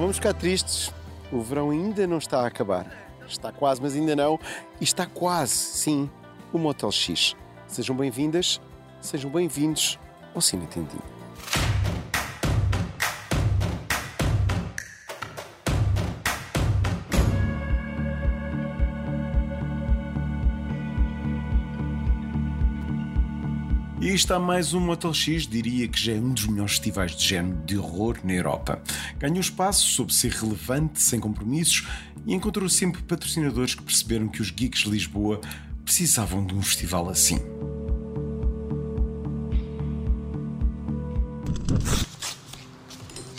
Não vamos ficar tristes. O verão ainda não está a acabar. Está quase, mas ainda não. E está quase, sim, o Motel X. Sejam bem-vindas, sejam bem-vindos ao Cine Tintim. E está mais um Motel X, diria que já é um dos melhores festivais de género de horror na Europa. Ganhou espaço, soube ser relevante, sem compromissos e encontrou sempre patrocinadores que perceberam que os geeks de Lisboa precisavam de um festival assim.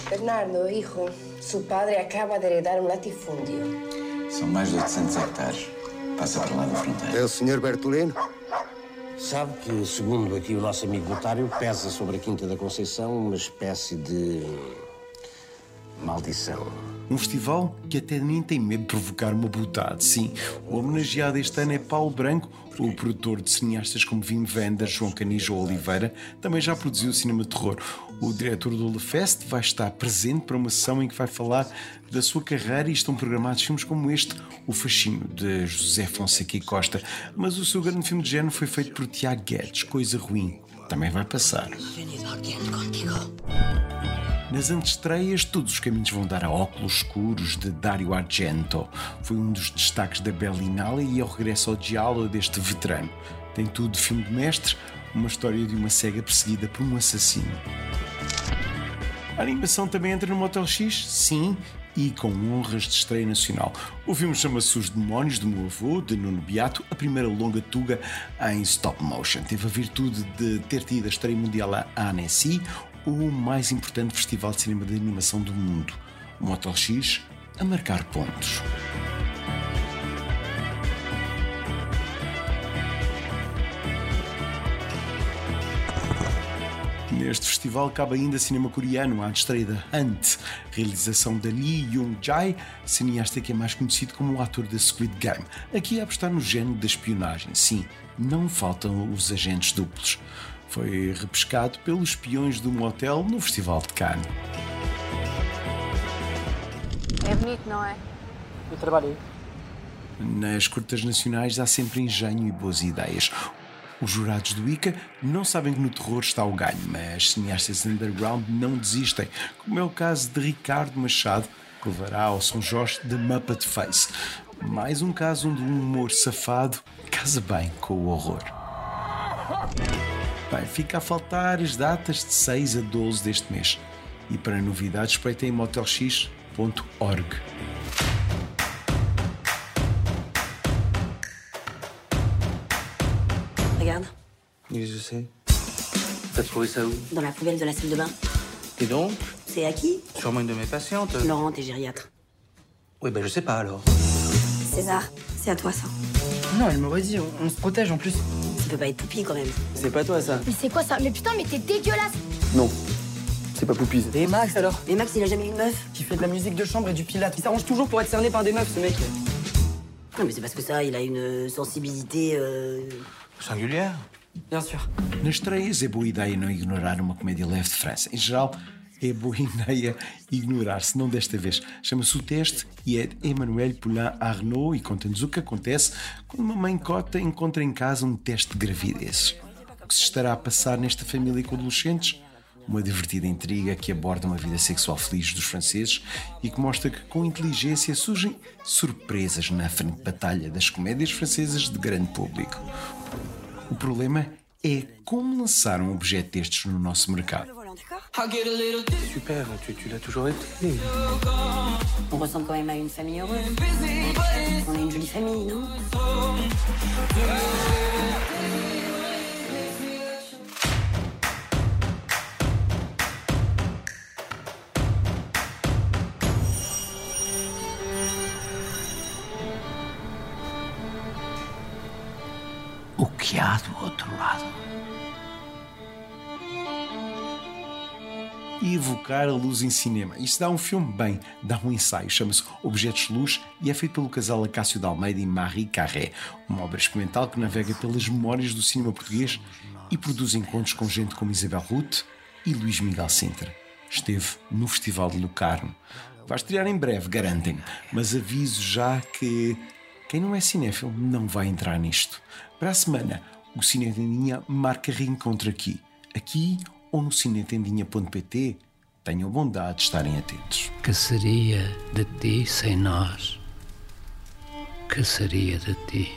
Bernardo, hijo, su padre acaba de heredar un latifundio. São mais de 800 hectares. Passa para lá da fronteira. É o Sr. Bertolino? Sabe que, segundo aqui o nosso amigo notário, pesa sobre a Quinta da Conceição uma espécie de. Maldição. Um festival que até nem tem medo de provocar uma butade. Sim, o homenageado este ano é Paulo Branco, o produtor de cineastas como Wim Wenders, João Canijo ou Oliveira, também já produziu cinema de terror. O diretor do Lefest vai estar presente para uma sessão em que vai falar da sua carreira e estão programados filmes como este, O Fascínio, de José Fonseca e Costa. Mas o seu grande filme de género foi feito por Tiago Guedes, Coisa Ruim. Também vai passar. Nas antestreias, todos os caminhos vão dar a Óculos Escuros de Dario Argento. Foi um dos destaques da Berlinale e ao regresso ao diálogo deste veterano. Tem tudo de filme de mestre, uma história de uma cega perseguida por um assassino. A animação também entra no Motel X? Sim, e com honras de estreia nacional. O filme chama-se Os Demónios do Meu Avô, de Nuno Beato, a primeira longa tuga em stop motion. Teve a virtude de ter tido a estreia mundial à Annecy, o mais importante festival de cinema de animação do mundo. O Motel X a marcar pontos. Neste festival cabe ainda cinema coreano, à estreia da Hunt, realização de Lee Young-jae, cineasta que é mais conhecido como o ator da Squid Game. Aqui a apostar no género da espionagem. Sim, não faltam os agentes duplos. Foi repescado pelos espiões do motel no Festival de Cannes. É bonito, não é? Eu trabalhei. Nas curtas nacionais há sempre engenho e boas ideias. Os jurados do ICA não sabem que no terror está o ganho, mas cineastas underground não desistem, como é o caso de Ricardo Machado, que levará ao São Jorge de Muppet Face. Mais um caso onde um humor safado casa bem com o horror. Bem, fica a faltar as datas de 6 a 12 deste mês. E para novidades, espreitem em motelx.org. Regarde, Oui, je sais. T'as trouvé ça où? Dans la poubelle de la salle de bain. Et donc? C'est à qui? Sûrement une de mes patientes. Laurent, t'es gériatre. Oui, ben je sais pas alors. César, c'est à toi ça. Non, elle m'aurait dit, on, on se protège en plus. Ça peut pas être Poupi quand même. C'est pas toi ça Mais c'est quoi ça? Mais putain, mais t'es dégueulasse Non. C'est pas Poupise. Et Max alors? Mais Max, il a jamais eu une meuf? Qui fait de la musique de chambre et du pilate. Il s'arrange toujours pour être cerné par des meufs, ce mec. Non, mais c'est parce que ça, il a une sensibilité. Euh... Singulière? Bien sûr. Nas estreias é boa ideia não ignorar uma comédia leve de França. Em geral, é boa ideia ignorar, se não desta vez. Chama-se O Teste e é Emmanuel Poulain Arnaud e conta-nos o que acontece quando uma mãe cota encontra em casa um teste de gravidez. O que se estará a passar nesta família com adolescentes? Uma divertida intriga que aborda uma vida sexual feliz dos franceses e que mostra que, com inteligência, surgem surpresas na frente de batalha das comédias francesas de grande público. O problema é como lançar um objeto destes no nosso mercado. Super, tu, tu l'as toujours été. On ressemble quand même à une famille heureuse. On est une jolie famille, non O que há evocar a luz em cinema. Isto dá um filme bem, dá um ensaio, chama-se Objetos de Luz e é feito pelo casal Acácio de Almeida e Marie Carré, uma obra experimental que navega pelas memórias do cinema português e produz encontros com gente como Isabel Ruth e Luís Miguel Sintra. Esteve no Festival de Locarno. Vai estrear em breve, garantem mas aviso já que quem não é cinéfilo não vai entrar nisto. Para a semana, o Cinetendinha marca reencontro aqui. Aqui ou no cinetendinha.pt. Tenham bondade de estarem atentos. Que seria de ti sem nós? Que seria de ti?